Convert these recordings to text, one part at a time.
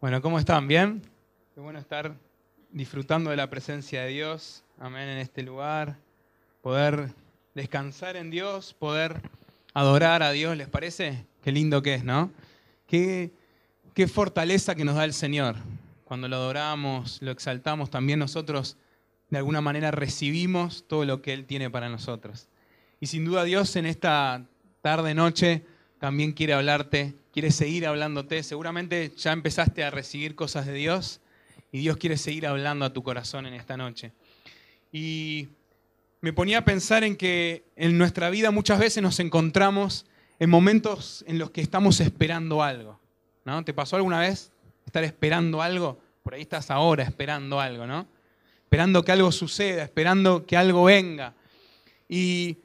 Bueno, ¿cómo están? ¿Bien? Qué bueno estar disfrutando de la presencia de Dios, amén, en este lugar, poder descansar en Dios, poder adorar a Dios, ¿les parece? Qué lindo que es, ¿no? Qué, qué fortaleza que nos da el Señor. Cuando lo adoramos, lo exaltamos, también nosotros de alguna manera recibimos todo lo que Él tiene para nosotros. Y sin duda Dios en esta tarde, noche, también quiere hablarte, quiere seguir hablándote. Seguramente ya empezaste a recibir cosas de Dios y Dios quiere seguir hablando a tu corazón en esta noche. Y me ponía a pensar en que en nuestra vida muchas veces nos encontramos en momentos en los que estamos esperando algo. ¿no? ¿Te pasó alguna vez estar esperando algo? Por ahí estás ahora esperando algo, ¿no? Esperando que algo suceda, esperando que algo venga. Y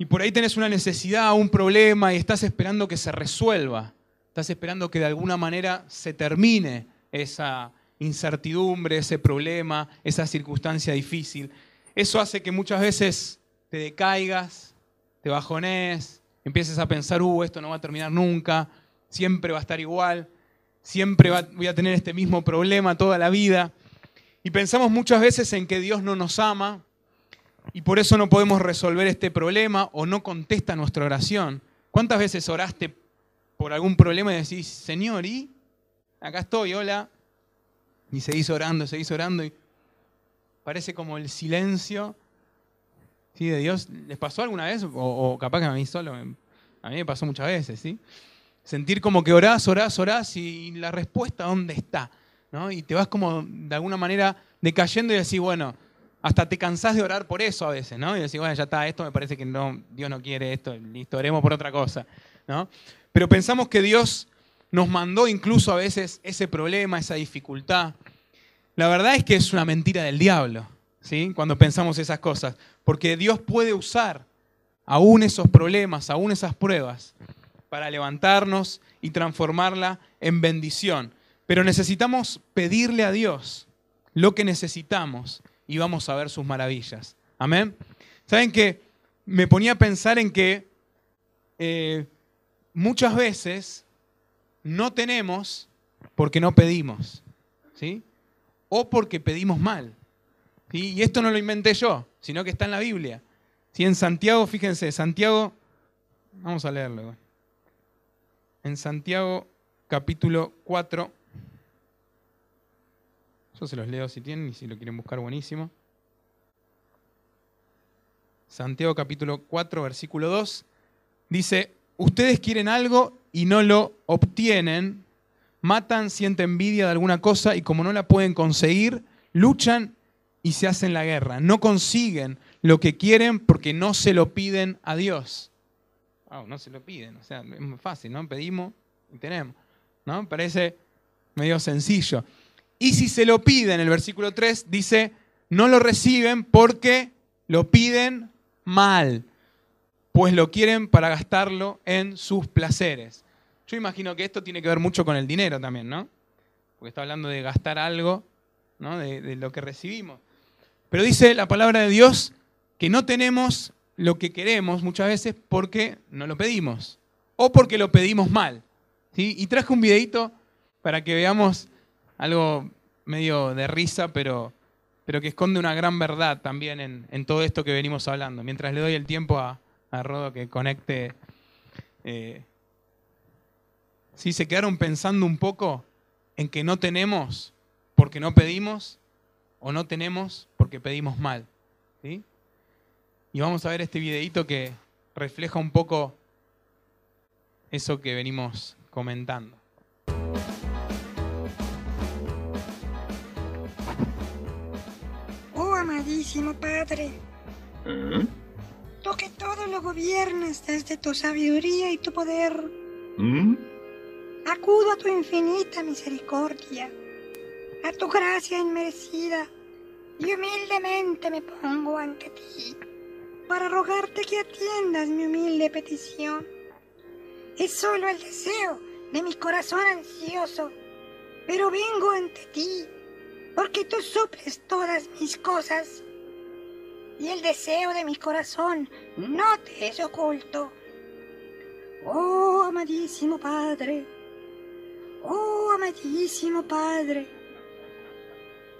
y por ahí tenés una necesidad, un problema y estás esperando que se resuelva. Estás esperando que de alguna manera se termine esa incertidumbre, ese problema, esa circunstancia difícil. Eso hace que muchas veces te decaigas, te bajones, empieces a pensar, uh, esto no va a terminar nunca, siempre va a estar igual, siempre voy a tener este mismo problema toda la vida. Y pensamos muchas veces en que Dios no nos ama, y por eso no podemos resolver este problema o no contesta nuestra oración. ¿Cuántas veces oraste por algún problema y decís, Señor, y acá estoy, hola? Y seguís orando, seguís orando y parece como el silencio ¿sí? de Dios. ¿Les pasó alguna vez? O, capaz que a mí solo, a mí me pasó muchas veces, ¿sí? Sentir como que orás, orás, orás y la respuesta dónde está, ¿no? Y te vas como de alguna manera decayendo y decís, bueno, hasta te cansás de orar por eso a veces, ¿no? Y decís, bueno, ya está, esto me parece que Dios no quiere esto, listo, oremos por otra cosa, ¿no? Pero pensamos que Dios nos mandó incluso a veces ese problema, esa dificultad. La verdad es que es una mentira del diablo, ¿sí? Cuando pensamos esas cosas, porque Dios puede usar aún esos problemas, aún esas pruebas, para levantarnos y transformarla en bendición. Pero necesitamos pedirle a Dios lo que necesitamos y vamos a ver sus maravillas. Amén. ¿Saben que Me ponía a pensar en que eh, muchas veces no tenemos porque no pedimos, ¿sí? O porque pedimos mal. Y esto no lo inventé yo, sino que está en la Biblia. ¿Sí? En Santiago, fíjense, Santiago, vamos a leerlo. En Santiago capítulo 4, yo se los leo si tienen y si lo quieren buscar, buenísimo. Santiago capítulo 4, versículo 2. Dice, ustedes quieren algo y no lo obtienen, matan, sienten envidia de alguna cosa y como no la pueden conseguir, luchan y se hacen la guerra. No consiguen lo que quieren porque no se lo piden a Dios. no se lo piden, o sea, es muy fácil, ¿no? Pedimos y tenemos, ¿no? Parece medio sencillo. Y si se lo piden, el versículo 3 dice, no lo reciben porque lo piden mal, pues lo quieren para gastarlo en sus placeres. Yo imagino que esto tiene que ver mucho con el dinero también, ¿no? Porque está hablando de gastar algo, ¿no? De, de lo que recibimos. Pero dice la palabra de Dios que no tenemos lo que queremos muchas veces porque no lo pedimos o porque lo pedimos mal. ¿sí? Y traje un videito para que veamos algo medio de risa, pero, pero que esconde una gran verdad también en, todo esto que venimos hablando. Mientras le doy el tiempo a, Rodo que conecte. Eh, se quedaron pensando un poco en que no tenemos porque no pedimos o no tenemos porque pedimos mal. ¿sí? Y vamos a ver este videito que refleja un poco eso que venimos comentando. Padre. ¿Eh? Tú que todo lo gobiernas desde tu sabiduría y tu poder. ¿Mm? Acudo a tu infinita misericordia, a tu gracia inmerecida, y humildemente me pongo ante ti para rogarte que atiendas mi humilde petición. Es solo el deseo de mi corazón ansioso, pero vengo ante ti porque tú suples todas mis cosas y el deseo de mi corazón no te es oculto. Oh, amadísimo Padre, Oh, amadísimo Padre,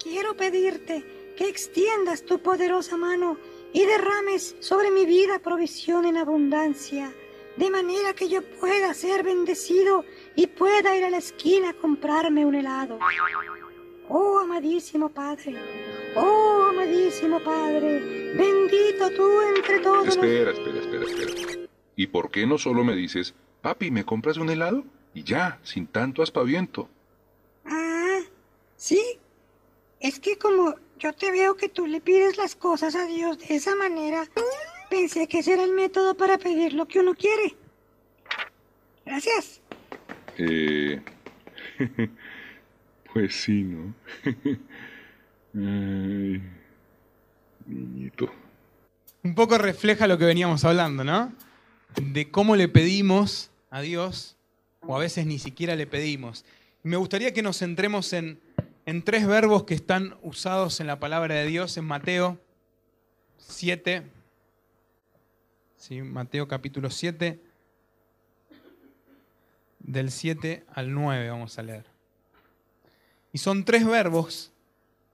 quiero pedirte que extiendas tu poderosa mano y derrames sobre mi vida provisión en abundancia, de manera que yo pueda ser bendecido y pueda ir a la esquina a comprarme un helado. Oh, amadísimo Padre, oh, amadísimo Padre, bendito tú entre todos. Espera, espera, espera, espera. ¿Y por qué no solo me dices, papi, ¿me compras un helado? Y ya, sin tanto aspaviento. Ah, sí. Es que como yo te veo que tú le pides las cosas a Dios de esa manera, pensé que ese era el método para pedir lo que uno quiere. Gracias. Eh... Pues sí, ¿no? Ay, Un poco refleja lo que veníamos hablando, ¿no? De cómo le pedimos a Dios, o a veces ni siquiera le pedimos. me gustaría que nos centremos en, en tres verbos que están usados en la palabra de Dios en Mateo 7. Sí, Mateo capítulo 7, del 7 al 9 vamos a leer. Y son tres verbos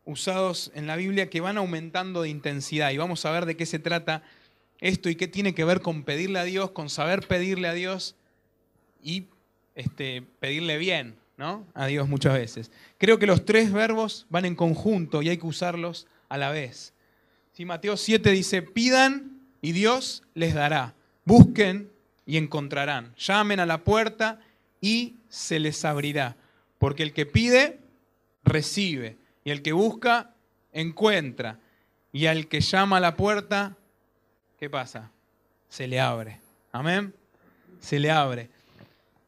usados en la Biblia que van aumentando de intensidad. Y vamos a ver de qué se trata esto y qué tiene que ver con pedirle a Dios, con saber pedirle a Dios y este, pedirle bien ¿no? a Dios muchas veces. Creo que los tres verbos van en conjunto y hay que usarlos a la vez. Si Mateo 7 dice, pidan y Dios les dará. Busquen y encontrarán. Llamen a la puerta y se les abrirá. Porque el que pide, recibe. Y el que busca, encuentra. Y al que llama a la puerta, ¿qué pasa? Se le abre. Amén. Se le abre.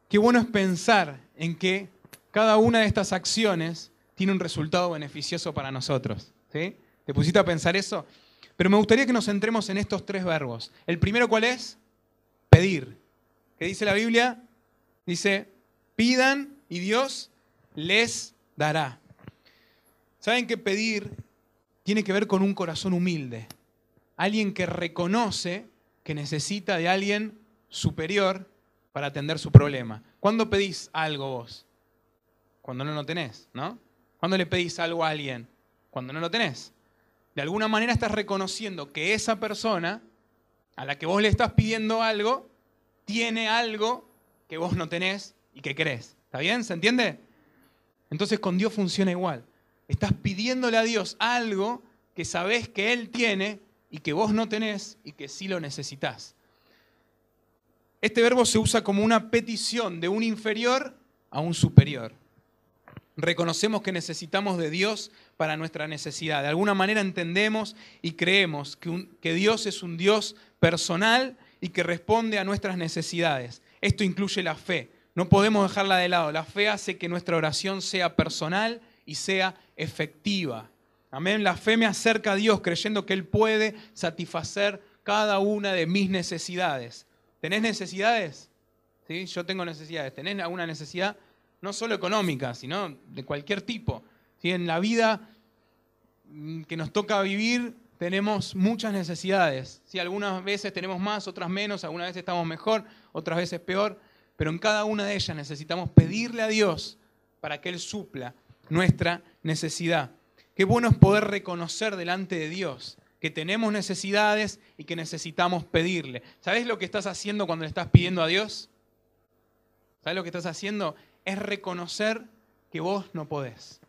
Qué bueno es pensar en que cada una de estas acciones tiene un resultado beneficioso para nosotros. ¿sí? ¿Te pusiste a pensar eso? Pero me gustaría que nos centremos en estos tres verbos. El primero, ¿cuál es? Pedir. ¿Qué dice la Biblia? Dice, pidan y Dios les dará. ¿Saben que pedir tiene que ver con un corazón humilde? Alguien que reconoce que necesita de alguien superior para atender su problema. ¿Cuándo pedís algo vos? Cuando no lo tenés, ¿no? ¿Cuándo le pedís algo a alguien? Cuando no lo tenés. De alguna manera estás reconociendo que esa persona a la que vos le estás pidiendo algo, tiene algo que vos no tenés y que crees. ¿Está bien? ¿Se entiende? Entonces con Dios funciona igual. Estás pidiéndole a Dios algo que sabes que Él tiene y que vos no tenés y que sí lo necesitas. Este verbo se usa como una petición de un inferior a un superior. Reconocemos que necesitamos de Dios para nuestra necesidad. De alguna manera entendemos y creemos que, que Dios es un Dios personal y que responde a nuestras necesidades. Esto incluye la fe. No podemos dejarla de lado. La fe hace que nuestra oración sea personal y sea efectiva. Amén. La fe me acerca a Dios creyendo que Él puede satisfacer cada una de mis necesidades. ¿Tenés necesidades? ¿Sí? Yo tengo necesidades. ¿Tenés alguna necesidad? No solo económica, sino de cualquier tipo. ¿Sí? En la vida que nos toca vivir tenemos muchas necesidades. ¿Sí? Algunas veces tenemos más, otras menos, algunas veces estamos mejor, otras veces peor, pero en cada una de ellas necesitamos pedirle a Dios para que Él supla nuestra necesidad. Qué bueno es poder reconocer delante de Dios que tenemos necesidades y que necesitamos pedirle. ¿Sabes lo que estás haciendo cuando le estás pidiendo a Dios? ¿Sabes lo que estás haciendo? Es reconocer que vos no podés.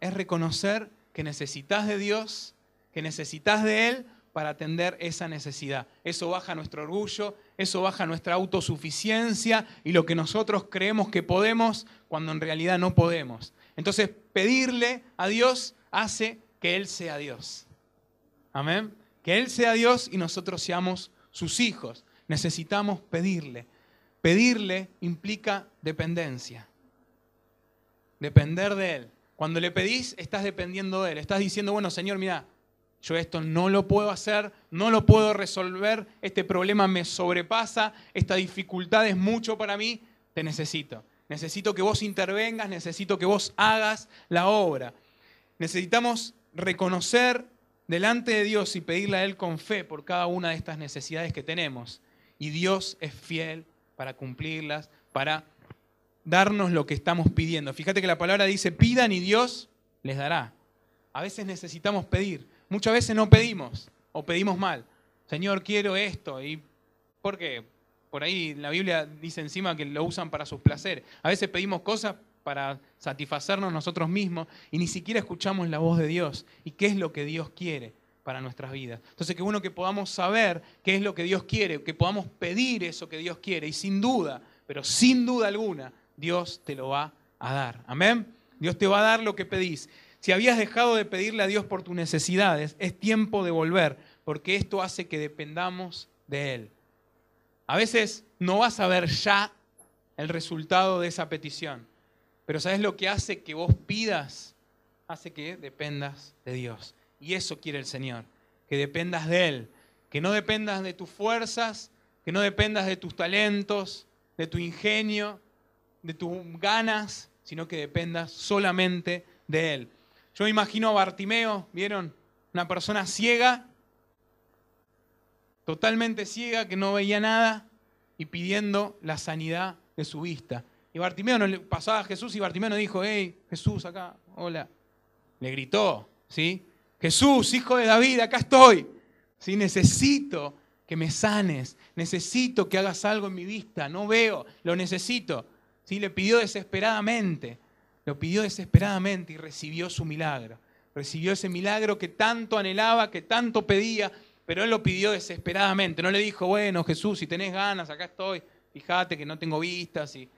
Es reconocer que necesitas de Dios, que necesitas de Él para atender esa necesidad. Eso baja nuestro orgullo, eso baja nuestra autosuficiencia y lo que nosotros creemos que podemos cuando en realidad no podemos. Entonces, pedirle a Dios hace que Él sea Dios. Amén. Que Él sea Dios y nosotros seamos sus hijos. Necesitamos pedirle. Pedirle implica dependencia. Depender de Él. Cuando le pedís, estás dependiendo de Él. Estás diciendo, bueno, Señor, mira, yo esto no lo puedo hacer, no lo puedo resolver, este problema me sobrepasa, esta dificultad es mucho para mí, te necesito. Necesito que vos intervengas, necesito que vos hagas la obra. Necesitamos reconocer delante de Dios y pedirle a Él con fe por cada una de estas necesidades que tenemos. Y Dios es fiel para cumplirlas, para darnos lo que estamos pidiendo. Fíjate que la palabra dice, pidan y Dios les dará. A veces necesitamos pedir, muchas veces no pedimos o pedimos mal. Señor, quiero esto. ¿Y por qué? Por ahí la Biblia dice encima que lo usan para sus placeres. A veces pedimos cosas para satisfacernos nosotros mismos y ni siquiera escuchamos la voz de Dios y qué es lo que Dios quiere para nuestras vidas. Entonces, qué bueno que podamos saber qué es lo que Dios quiere, que podamos pedir eso que Dios quiere y sin duda, pero sin duda alguna, Dios te lo va a dar. Amén. Dios te va a dar lo que pedís. Si habías dejado de pedirle a Dios por tus necesidades, es tiempo de volver, porque esto hace que dependamos de Él. A veces no vas a ver ya el resultado de esa petición, pero ¿sabes lo que hace que vos pidas? Hace que dependas de Dios. Y eso quiere el Señor, que dependas de Él, que no dependas de tus fuerzas, que no dependas de tus talentos, de tu ingenio, de tus ganas, sino que dependas solamente de Él. Yo me imagino a Bartimeo, ¿vieron? Una persona ciega, totalmente ciega, que no veía nada y pidiendo la sanidad de su vista. Y Bartimeo no le pasaba a Jesús y Bartimeo no dijo, hey, Jesús, acá, hola. Le gritó, ¿sí? Jesús, hijo de David, acá estoy. ¿Sí? Necesito que me sanes, necesito que hagas algo en mi vista, no veo, lo necesito. ¿Sí? Le pidió desesperadamente. Lo pidió desesperadamente y recibió su milagro. Recibió ese milagro que tanto anhelaba, que tanto pedía, pero él lo pidió desesperadamente. No le dijo, bueno, Jesús, si tenés ganas, acá estoy. Fíjate que no tengo vistas. Si,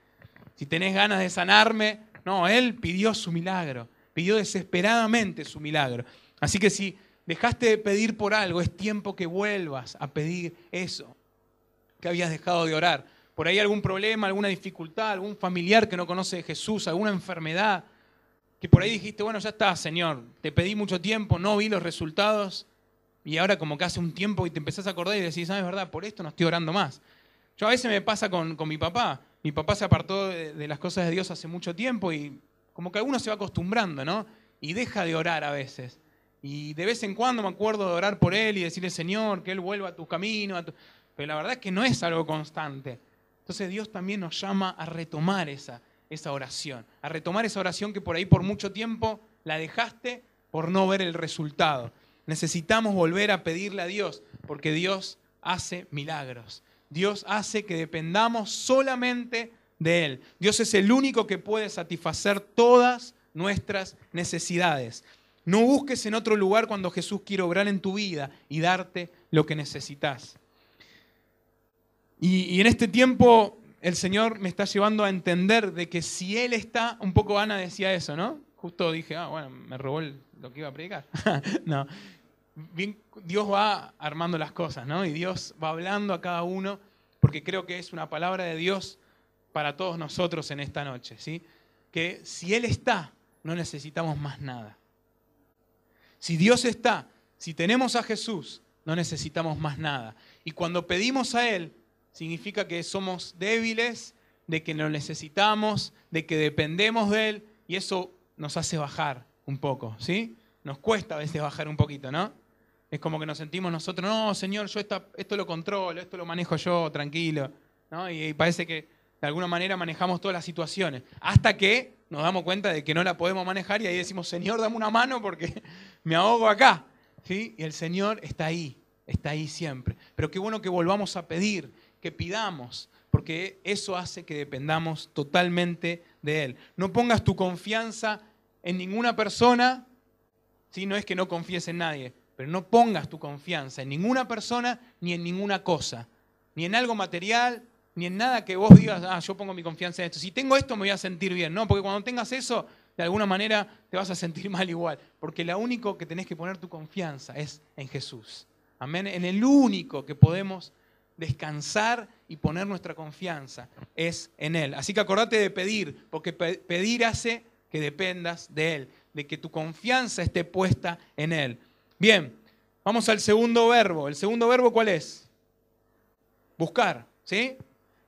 si tenés ganas de sanarme. No, él pidió su milagro. Pidió desesperadamente su milagro. Así que si dejaste de pedir por algo, es tiempo que vuelvas a pedir eso que habías dejado de orar por ahí algún problema, alguna dificultad, algún familiar que no conoce de Jesús, alguna enfermedad, que por ahí dijiste, bueno, ya está, Señor, te pedí mucho tiempo, no vi los resultados, y ahora como que hace un tiempo y te empezás a acordar y decís, ¿sabes verdad? Por esto no estoy orando más. Yo a veces me pasa con, mi papá, mi papá se apartó de, las cosas de Dios hace mucho tiempo y como que uno se va acostumbrando, ¿no? Y deja de orar a veces. Y de vez en cuando me acuerdo de orar por él y decirle, Señor, que Él vuelva a tus caminos. Pero la verdad es que no es algo constante. Entonces Dios también nos llama a retomar esa, esa oración, a retomar esa oración que por ahí por mucho tiempo la dejaste por no ver el resultado. Necesitamos volver a pedirle a Dios, porque Dios hace milagros. Dios hace que dependamos solamente de Él. Dios es el único que puede satisfacer todas nuestras necesidades. No busques en otro lugar cuando Jesús quiere obrar en tu vida y darte lo que necesitas. Y, en este tiempo el Señor me está llevando a entender de que si Él está, un poco Ana decía eso, ¿no? Justo dije, ah, bueno, me robó lo que iba a predicar. no, Dios va armando las cosas, ¿no? Y Dios va hablando a cada uno, porque creo que es una palabra de Dios para todos nosotros en esta noche, ¿sí? Que si Él está, no necesitamos más nada. Si Dios está, si tenemos a Jesús, no necesitamos más nada. Y cuando pedimos a Él, significa que somos débiles, de que lo necesitamos, de que dependemos de Él, y eso nos hace bajar un poco, ¿sí? Nos cuesta a veces bajar un poquito, ¿no? Es como que nos sentimos nosotros, no, Señor, yo esto lo controlo, esto lo manejo yo, tranquilo, ¿no? Y, parece que de alguna manera manejamos todas las situaciones, hasta que nos damos cuenta de que no la podemos manejar y ahí decimos, Señor, dame una mano porque me ahogo acá, ¿sí? Y el Señor está ahí, está ahí siempre. Pero qué bueno que volvamos a pedir, que pidamos, porque eso hace que dependamos totalmente de Él. No pongas tu confianza en ninguna persona, si no es que no confíes en nadie, pero no pongas tu confianza en ninguna persona ni en ninguna cosa, ni en algo material, ni en nada que vos digas, ah, yo pongo mi confianza en esto. Si tengo esto me voy a sentir bien, no, porque cuando tengas eso, de alguna manera te vas a sentir mal igual, porque lo único que tenés que poner tu confianza es en Jesús. Amén, en el único que podemos descansar y poner nuestra confianza es en Él. Así que acordate de pedir, porque pedir hace que dependas de Él, de que tu confianza esté puesta en Él. Bien, vamos al segundo verbo. ¿El segundo verbo cuál es? Buscar, ¿sí?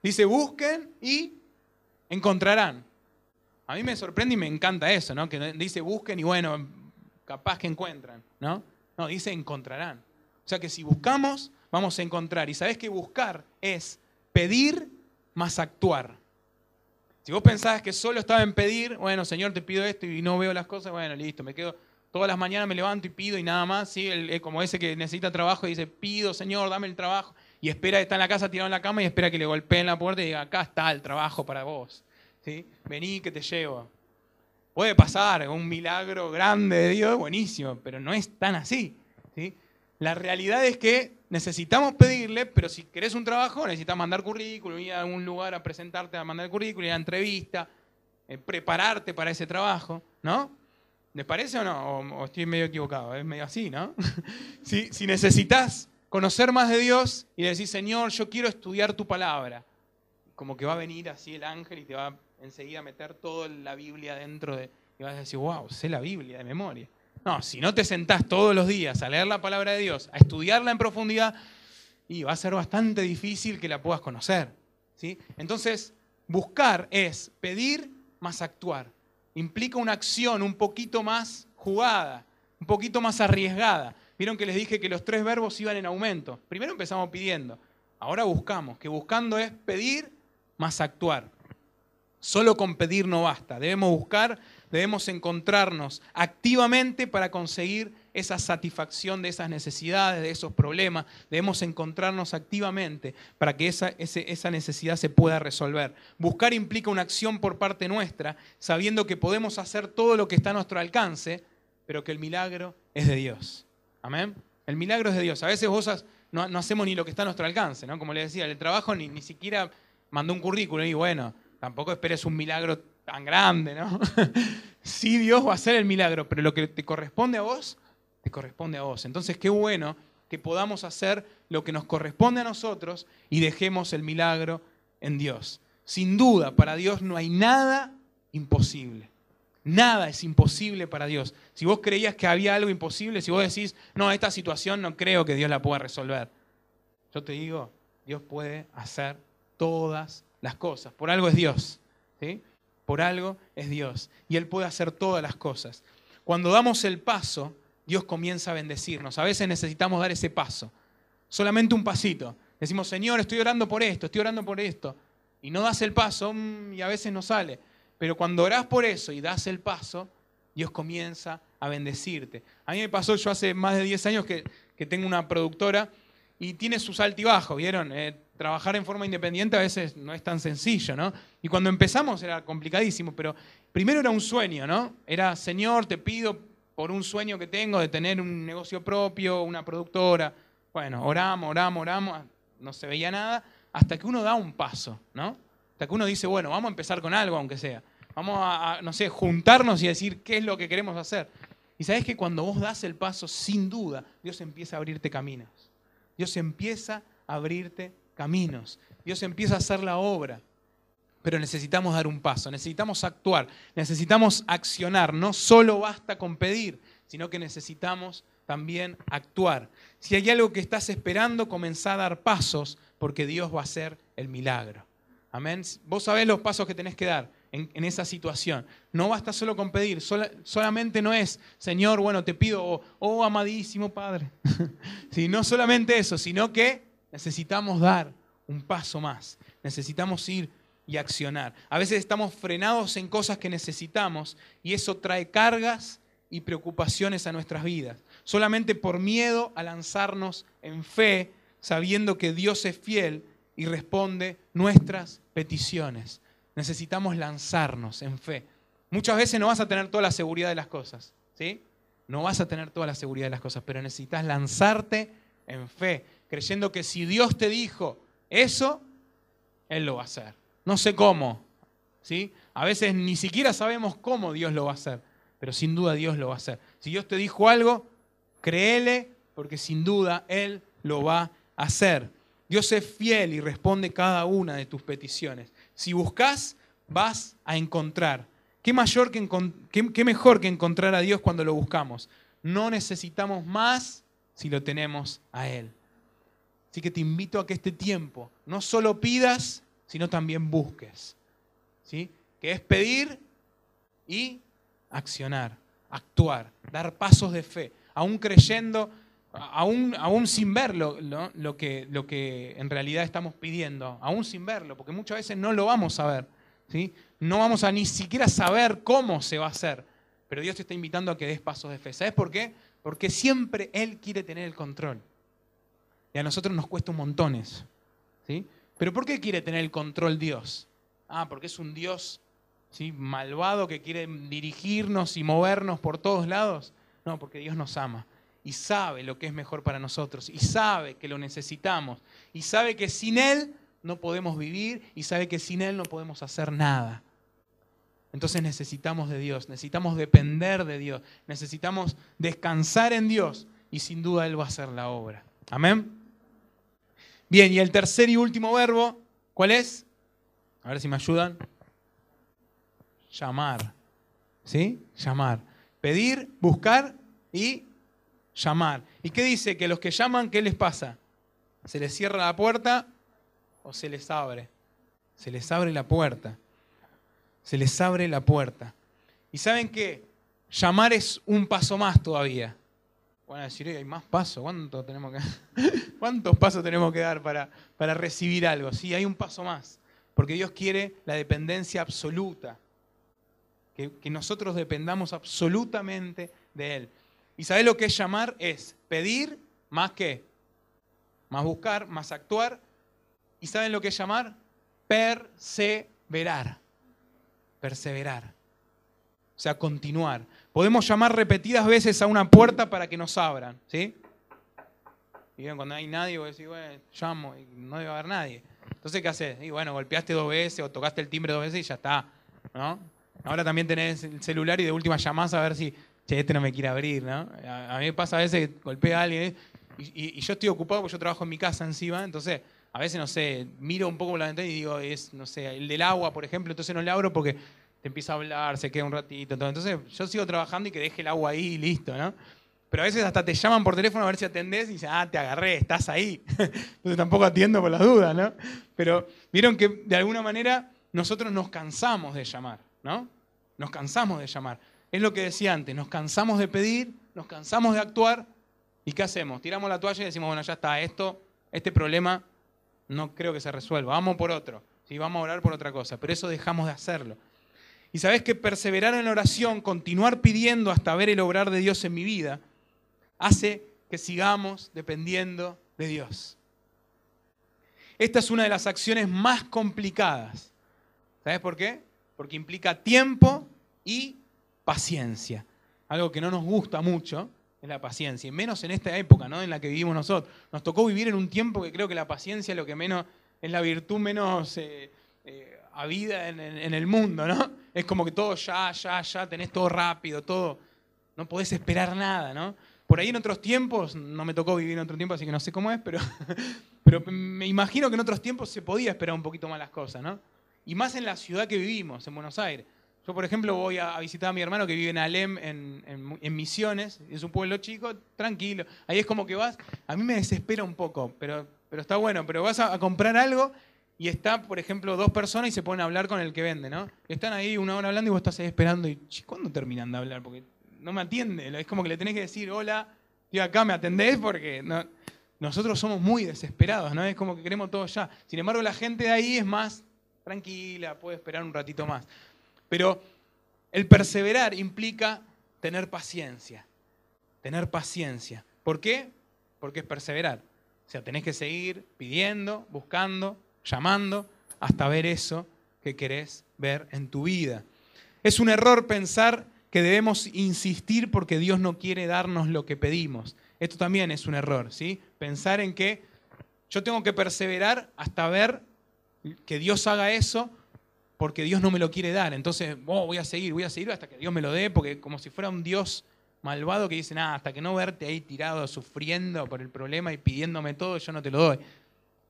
Dice, busquen y encontrarán. A mí me sorprende y me encanta eso, ¿no? Que dice busquen y bueno, capaz que encuentran, ¿no? No, dice encontrarán. O sea que si buscamos, vamos a encontrar. Y sabes que buscar es pedir más actuar. Si vos pensabas que solo estaba en pedir, bueno, Señor, te pido esto y no veo las cosas, bueno, listo, me quedo todas las mañanas me levanto y pido y nada más, ¿sí? como ese que necesita trabajo y dice, pido, Señor, dame el trabajo. Y espera, está en la casa tirado en la cama y espera que le golpeen la puerta y diga, acá está el trabajo para vos. ¿sí? Vení que te llevo. Puede pasar, un milagro grande de Dios, buenísimo, pero no es tan así. ¿sí? La realidad es que necesitamos pedirle, pero si querés un trabajo, necesitas mandar currículum, ir a algún lugar a presentarte, a mandar el currículum, ir a entrevista, eh, prepararte para ese trabajo, ¿no? ¿Les parece o no? O, estoy medio equivocado, es medio así, ¿no? si, si necesitas conocer más de Dios y decir, Señor, yo quiero estudiar tu palabra, como que va a venir así el ángel y te va enseguida a meter toda la Biblia dentro de... Y vas a decir, wow, sé la Biblia de memoria. No, si no te sentás todos los días a leer la palabra de Dios, a estudiarla en profundidad, y va a ser bastante difícil que la puedas conocer. ¿sí? Entonces, buscar es pedir más actuar. Implica una acción un poquito más jugada, un poquito más arriesgada. Vieron que les dije que los tres verbos iban en aumento. Primero empezamos pidiendo, ahora buscamos, que buscando es pedir más actuar. Solo con pedir no basta, debemos buscar, debemos encontrarnos activamente para conseguir esa satisfacción de esas necesidades, de esos problemas. Debemos encontrarnos activamente para que esa, esa necesidad se pueda resolver. Buscar implica una acción por parte nuestra, sabiendo que podemos hacer todo lo que está a nuestro alcance, pero que el milagro es de Dios. Amén. El milagro es de Dios. A veces vos no, hacemos ni lo que está a nuestro alcance, ¿no? Como le decía, el trabajo ni, ni siquiera mandó un currículum y bueno, tampoco esperes un milagro tan grande, ¿no? sí, Dios va a hacer el milagro, pero lo que te corresponde a vos, te corresponde a vos. Entonces, qué bueno que podamos hacer lo que nos corresponde a nosotros y dejemos el milagro en Dios. Sin duda, para Dios no hay nada imposible. Nada es imposible para Dios. Si vos creías que había algo imposible, si vos decís, no, esta situación no creo que Dios la pueda resolver. Yo te digo, Dios puede hacer todas las cosas. Por algo es Dios. ¿sí? Por algo es Dios. Y Él puede hacer todas las cosas. Cuando damos el paso, Dios comienza a bendecirnos. A veces necesitamos dar ese paso. Solamente un pasito. Decimos, Señor, estoy orando por esto, estoy orando por esto. Y no das el paso mm, y a veces no sale. Pero cuando orás por eso y das el paso, Dios comienza a bendecirte. A mí me pasó, yo hace más de 10 años que, tengo una productora y tiene sus altibajos, ¿vieron? Eh, trabajar en forma independiente a veces no es tan sencillo, ¿no? Y cuando empezamos era complicadísimo, pero primero era un sueño, ¿no? Era, Señor, te pido por un sueño que tengo de tener un negocio propio, una productora. Bueno, oramos, oramos, oramos, no se veía nada, hasta que uno da un paso, ¿no? Hasta que uno dice, bueno, vamos a empezar con algo, aunque sea. Vamos a, no sé, juntarnos y decir qué es lo que queremos hacer. Y sabes que cuando vos das el paso, sin duda, Dios empieza a abrirte caminos. Dios empieza a abrirte caminos. Dios empieza a hacer la obra. Pero necesitamos dar un paso, necesitamos actuar, necesitamos accionar. No solo basta con pedir, sino que necesitamos también actuar. Si hay algo que estás esperando, comenzá a dar pasos porque Dios va a hacer el milagro. Amén. Vos sabés los pasos que tenés que dar en, esa situación. No basta solo con pedir, solamente no es, Señor, bueno, te pido, oh, amadísimo Padre. si no solamente eso, sino que necesitamos dar un paso más. Necesitamos ir y accionar. A veces estamos frenados en cosas que necesitamos y eso trae cargas y preocupaciones a nuestras vidas. Solamente por miedo a lanzarnos en fe, sabiendo que Dios es fiel y responde nuestras peticiones. Necesitamos lanzarnos en fe. Muchas veces no vas a tener toda la seguridad de las cosas, ¿sí? No vas a tener toda la seguridad de las cosas, pero necesitas lanzarte en fe, creyendo que si Dios te dijo eso, Él lo va a hacer. No sé cómo, ¿sí? A veces ni siquiera sabemos cómo Dios lo va a hacer, pero sin duda Dios lo va a hacer. Si Dios te dijo algo, créele, porque sin duda Él lo va a hacer. Dios es fiel y responde cada una de tus peticiones. Si buscas, vas a encontrar. ¿Qué, mayor que, qué mejor que encontrar a Dios cuando lo buscamos? No necesitamos más si lo tenemos a Él. Así que te invito a que este tiempo no solo pidas, sino también busques. ¿sí? Que es pedir y accionar, actuar, dar pasos de fe, aún creyendo, aún, aún sin verlo lo, que, lo que en realidad estamos pidiendo, aún sin verlo, porque muchas veces no lo vamos a ver. ¿sí? no vamos a ni siquiera saber cómo se va a hacer, pero Dios te está invitando a que des pasos de fe. ¿Sabes por qué? Porque siempre Él quiere tener el control. Y a nosotros nos cuesta un montones. ¿sí? Pero ¿por qué quiere tener el control Dios? Ah, porque es un Dios ¿sí? malvado que quiere dirigirnos y movernos por todos lados. No, porque Dios nos ama y sabe lo que es mejor para nosotros y sabe que lo necesitamos y sabe que sin Él no podemos vivir y sabe que sin Él no podemos hacer nada. Entonces necesitamos de Dios, necesitamos depender de Dios, necesitamos descansar en Dios y sin duda Él va a hacer la obra. Amén. Bien, y el tercer y último verbo, ¿cuál es? A ver si me ayudan. Llamar. ¿Sí? Llamar. Pedir, buscar y llamar. ¿Y qué dice? Que los que llaman, ¿qué les pasa? ¿Se les cierra la puerta o se les abre? Se les abre la puerta. Se les abre la puerta. ¿Y saben qué? Llamar es un paso más todavía. Van a decir, hay más pasos, ¿cuánto tenemos que ¿cuántos pasos tenemos que dar para, para recibir algo? Sí, hay un paso más. Porque Dios quiere la dependencia absoluta. Que, que nosotros dependamos absolutamente de Él. ¿Y sabes lo que es llamar? Es pedir más que, más buscar, más actuar. ¿Y saben lo que es llamar? Perseverar. Perseverar. O sea, continuar. Podemos llamar repetidas veces a una puerta para que nos abran, ¿sí? Y bien, cuando hay nadie, vos decís, bueno, llamo y no debe haber nadie. Entonces, ¿qué haces? Y bueno, golpeaste dos veces o tocaste el timbre dos veces y ya está, ¿no? Ahora también tenés el celular y de última llamás a ver si che, este no me quiere abrir, ¿no? A, mí me pasa a veces que golpea a alguien y, yo estoy ocupado porque yo trabajo en mi casa encima, entonces a veces, no sé, miro un poco por la ventana y digo, es, no sé, el del agua, por ejemplo, entonces no le abro porque te empieza a hablar, se queda un ratito, entonces yo sigo trabajando y que deje el agua ahí listo, ¿no? Pero a veces hasta te llaman por teléfono a ver si atendés y dicen, ah, te agarré, estás ahí. Entonces tampoco atiendo por las dudas, ¿no? Pero vieron que de alguna manera nosotros nos cansamos de llamar, ¿no? Nos cansamos de llamar. Es lo que decía antes, nos cansamos de pedir, nos cansamos de actuar, ¿y qué hacemos? Tiramos la toalla y decimos, bueno, ya está, esto, este problema no creo que se resuelva, vamos por otro, ¿sí? vamos a orar por otra cosa, pero eso dejamos de hacerlo. Y sabes que perseverar en la oración, continuar pidiendo hasta ver el obrar de Dios en mi vida, hace que sigamos dependiendo de Dios. Esta es una de las acciones más complicadas. ¿Sabes por qué? Porque implica tiempo y paciencia. Algo que no nos gusta mucho es la paciencia, y menos en esta época ¿no? en la que vivimos nosotros. Nos tocó vivir en un tiempo que creo que la paciencia es lo que menos, es la virtud menos eh, eh, habida en, el mundo, ¿no? Es como que todo ya, ya, ya, tenés todo rápido, todo, no podés esperar nada, ¿no? Por ahí en otros tiempos, no me tocó vivir en otro tiempo, así que no sé cómo es, pero, pero me imagino que en otros tiempos se podía esperar un poquito más las cosas, ¿no? Y más en la ciudad que vivimos, en Buenos Aires. Yo, por ejemplo, voy a visitar a mi hermano que vive en Alem, en, Misiones, es un pueblo chico, tranquilo. Ahí es como que vas, a mí me desespera un poco, pero, pero está bueno, pero vas a, comprar algo y está, por ejemplo, dos personas y se ponen a hablar con el que vende, ¿no? Están ahí una hora hablando y vos estás ahí esperando y, ¿cuándo terminan de hablar? Porque no me atiende, es como que le tenés que decir, hola, estoy acá, ¿me atendés? Porque nosotros somos muy desesperados, ¿no? Es como que queremos todo ya. Sin embargo, la gente de ahí es más tranquila, puede esperar un ratito más. Pero el perseverar implica tener paciencia. Tener paciencia. ¿Por qué? Porque es perseverar. O sea, tenés que seguir pidiendo, buscando, llamando, hasta ver eso que querés ver en tu vida. Es un error pensar que debemos insistir porque Dios no quiere darnos lo que pedimos. Esto también es un error, ¿sí? Pensar en que yo tengo que perseverar hasta ver que Dios haga eso porque Dios no me lo quiere dar. Entonces, oh, voy a seguir, voy a seguir hasta que Dios me lo dé, porque como si fuera un Dios malvado que dice, nada, hasta que no verte ahí tirado, sufriendo por el problema y pidiéndome todo, yo no te lo doy.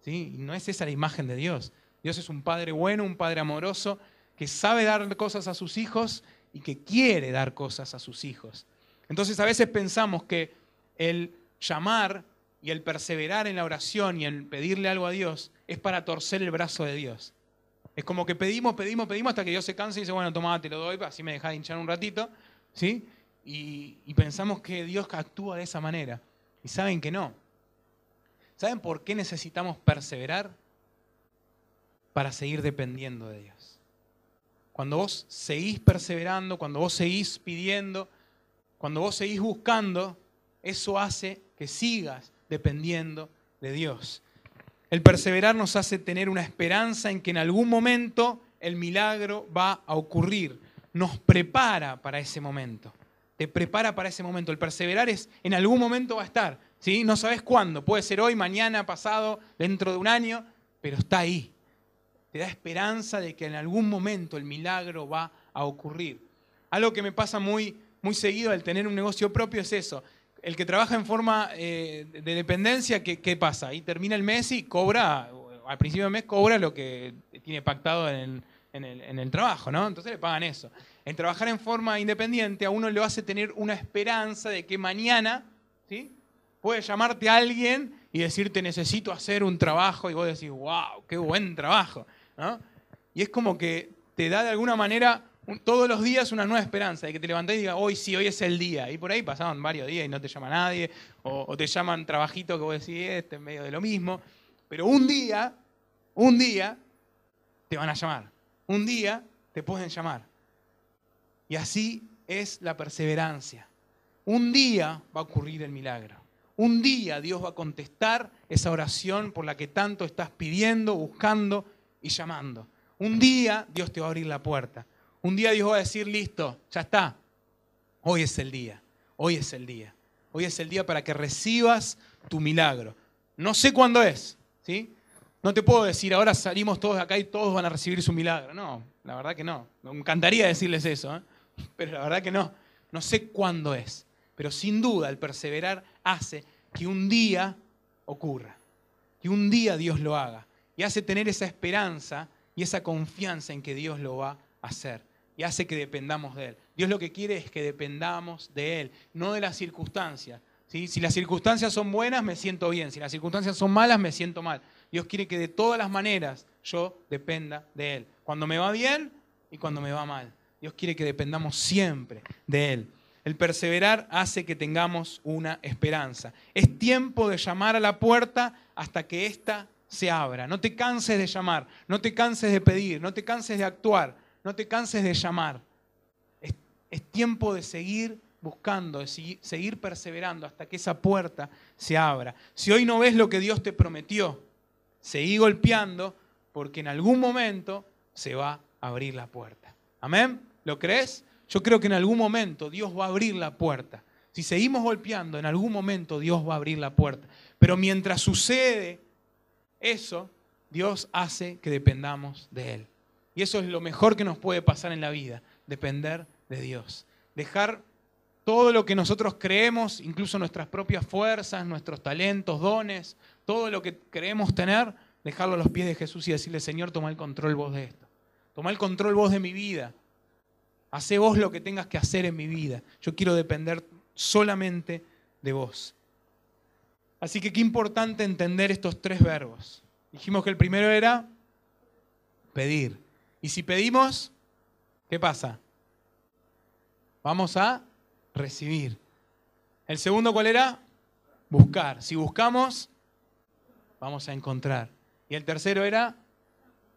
No es esa la imagen de Dios. Dios es un Padre bueno, un Padre amoroso, que sabe dar cosas a sus hijos y que quiere dar cosas a sus hijos. Entonces a veces pensamos que el llamar y el perseverar en la oración y el pedirle algo a Dios es para torcer el brazo de Dios. Es como que pedimos, pedimos, pedimos hasta que Dios se cansa y dice, bueno, toma, te lo doy, así me deja de hinchar un ratito. ¿sí? Y, y pensamos que Dios actúa de esa manera. Y saben que no. ¿Saben por qué necesitamos perseverar? Para seguir dependiendo de Dios. cuando vos seguís perseverando, cuando vos seguís pidiendo, cuando vos seguís buscando, eso hace que sigas dependiendo de Dios. El perseverar nos hace tener una esperanza en que en algún momento el milagro va a ocurrir. Nos prepara para ese momento. Te prepara para ese momento. El perseverar es en algún momento va a estar. ¿Sí? No sabes cuándo. Puede ser hoy, mañana, pasado, dentro de un año, pero está ahí. Te da esperanza de que en algún momento el milagro va a ocurrir. Algo que me pasa muy, muy seguido al tener un negocio propio es eso el que trabaja en forma eh, de dependencia, ¿qué, pasa? Ahí termina el mes y cobra, al principio del mes cobra lo que tiene pactado en el, trabajo, ¿no? Entonces le pagan eso. En trabajar en forma independiente a uno le hace tener una esperanza de que mañana, ¿sí? Puede llamarte a alguien y decirte necesito hacer un trabajo y vos decís, wow, qué buen trabajo. Y es como que te da de alguna manera todos los días una nueva esperanza, de que te levantes y digas, hoy sí, hoy es el día. Y por ahí pasaban varios días y no te llama nadie, o, te llaman trabajito que vos decís, este en medio de lo mismo. Pero un día, un día, te van a llamar. Un día te pueden llamar. Y así es la perseverancia. Un día va a ocurrir el milagro. Un día Dios va a contestar esa oración por la que tanto estás pidiendo, buscando y llamando. Un día Dios te va a abrir la puerta. Un día Dios va a decir, listo, ya está. Hoy es el día, hoy es el día. Hoy es el día para que recibas tu milagro. No sé cuándo es, ¿sí? No te puedo decir, ahora salimos todos de acá y todos van a recibir su milagro. No, la verdad que no. Me encantaría decirles eso, ¿eh? pero la verdad que no. No sé cuándo es. Pero sin duda el perseverar hace que un día ocurra, que un día Dios lo haga. Y hace tener esa esperanza y esa confianza en que Dios lo va a hacer y hace que dependamos de Él. Dios lo que quiere es que dependamos de Él, no de las circunstancias. Si las circunstancias son buenas, me siento bien. Si las circunstancias son malas, me siento mal. Dios quiere que de todas las maneras yo dependa de Él. Cuando me va bien y cuando me va mal. Dios quiere que dependamos siempre de Él. El perseverar hace que tengamos una esperanza. Es tiempo de llamar a la puerta hasta que ésta se abra. No te canses de llamar, no te canses de pedir, no te canses de actuar no te canses de llamar. Es, tiempo de seguir buscando, de seguir perseverando hasta que esa puerta se abra. Si hoy no ves lo que Dios te prometió, seguí golpeando porque en algún momento se va a abrir la puerta. ¿Amén? ¿Lo crees? Yo creo que en algún momento Dios va a abrir la puerta. Si seguimos golpeando, en algún momento Dios va a abrir la puerta. Pero mientras sucede eso, Dios hace que dependamos de Él. Y eso es lo mejor que nos puede pasar en la vida, depender de Dios. Dejar todo lo que nosotros creemos, incluso nuestras propias fuerzas, nuestros talentos, dones, todo lo que creemos tener, dejarlo a los pies de Jesús y decirle, Señor, toma el control vos de esto. Toma el control vos de mi vida. Hacé vos lo que tengas que hacer en mi vida. Yo quiero depender solamente de vos. Así que qué importante entender estos tres verbos. Dijimos que el primero era pedir. Y si pedimos, ¿qué pasa? Vamos a recibir. El segundo, ¿cuál era? Buscar. Si buscamos, vamos a encontrar. Y el tercero era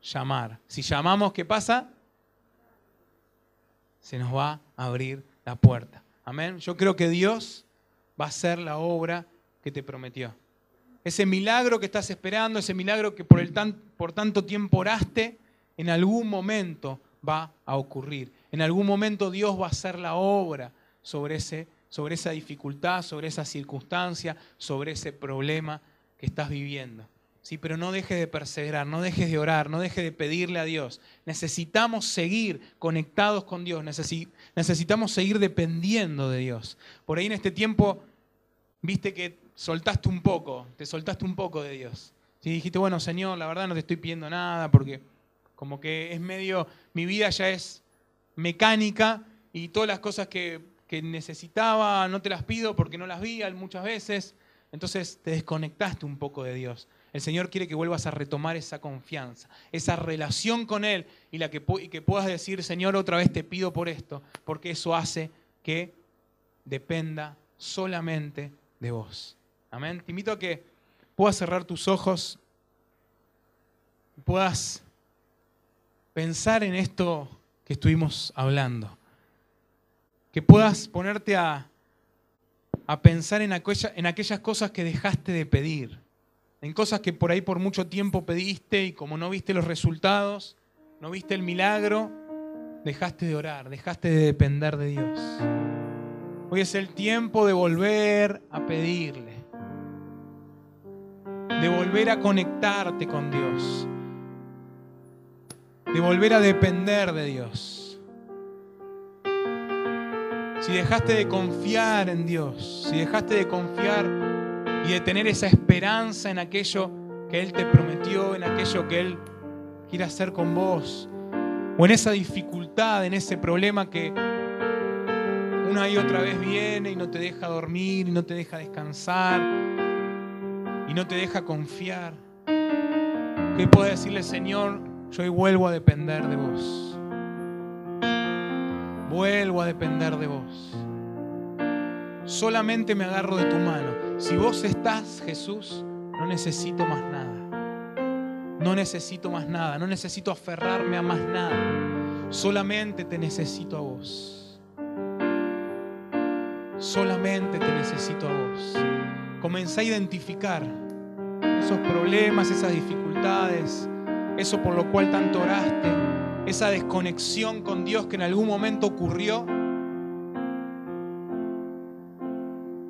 llamar. Si llamamos, ¿qué pasa? Se nos va a abrir la puerta. Amén. Yo creo que Dios va a hacer la obra que te prometió. Ese milagro que estás esperando, ese milagro que por, tanto tiempo oraste, en algún momento va a ocurrir. En algún momento Dios va a hacer la obra sobre, ese, sobre esa dificultad, sobre esa circunstancia, sobre ese problema que estás viviendo. Sí, pero no dejes de perseverar, no dejes de orar, no dejes de pedirle a Dios. Necesitamos seguir conectados con Dios, necesitamos seguir dependiendo de Dios. Por ahí en este tiempo viste que soltaste un poco, te soltaste un poco de Dios. Si dijiste, bueno, Señor, la verdad no te estoy pidiendo nada porque como que es medio, mi vida ya es mecánica y todas las cosas que, necesitaba no te las pido porque no las vi muchas veces. Entonces te desconectaste un poco de Dios. El Señor quiere que vuelvas a retomar esa confianza, esa relación con Él y, la que, que puedas decir, Señor, otra vez te pido por esto, porque eso hace que dependa solamente de vos. Amén. Te invito a que puedas cerrar tus ojos, puedas pensar en esto que estuvimos hablando. Que puedas ponerte a, a pensar en, en aquellas cosas que dejaste de pedir, en cosas que por ahí por mucho tiempo pediste y como no viste los resultados, no viste el milagro, dejaste de orar, dejaste de depender de Dios. Hoy es el tiempo de volver a pedirle, de volver a conectarte con Dios, de volver a depender de Dios. Si dejaste de confiar en Dios, si dejaste de confiar y de tener esa esperanza en aquello que Él te prometió, en aquello que Él quiere hacer con vos, o en esa dificultad, en ese problema que una y otra vez viene y no te deja dormir, y no te deja descansar, y no te deja confiar. Que puedes decirle, Señor, yo hoy vuelvo a depender de vos. Vuelvo a depender de vos. Solamente me agarro de tu mano. Si vos estás, Jesús, no necesito más nada. No necesito más nada, no necesito aferrarme a más nada. Solamente te necesito a vos. Solamente te necesito a vos. Comenzá a identificar esos problemas, esas dificultades, eso por lo cual tanto oraste, esa desconexión con Dios que en algún momento ocurrió,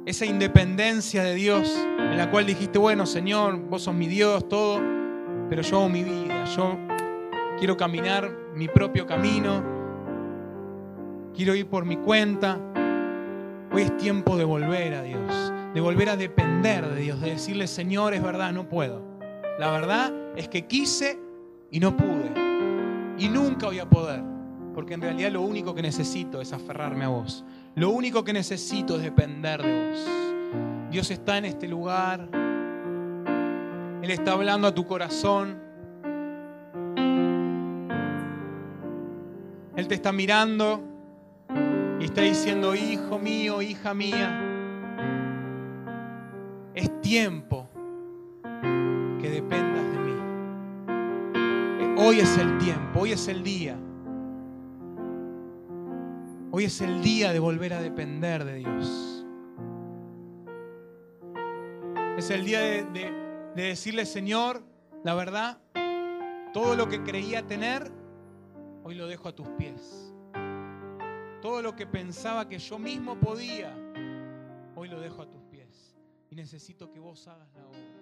esa independencia de Dios en la cual dijiste, bueno Señor, vos sos mi Dios, todo, pero yo hago mi vida, yo quiero caminar mi propio camino, quiero ir por mi cuenta. Hoy es tiempo de volver a Dios, de volver a depender de Dios, de decirle, Señor, es verdad, no puedo. La verdad es que quise y no pude. Y nunca voy a poder, porque en realidad lo único que necesito es aferrarme a vos. Lo único que necesito es depender de vos. Dios está en este lugar. Él está hablando a tu corazón. Él te está mirando y está diciendo, hijo mío, hija mía, es tiempo que dependas de mí. Hoy es el tiempo, hoy es el día. Hoy es el día de volver a depender de Dios. Es el día de, de de decirle, Señor, la verdad, todo lo que creía tener, hoy lo dejo a tus pies. Todo lo que pensaba que yo mismo podía, hoy lo dejo a tus pies. Y necesito que vos hagas la obra.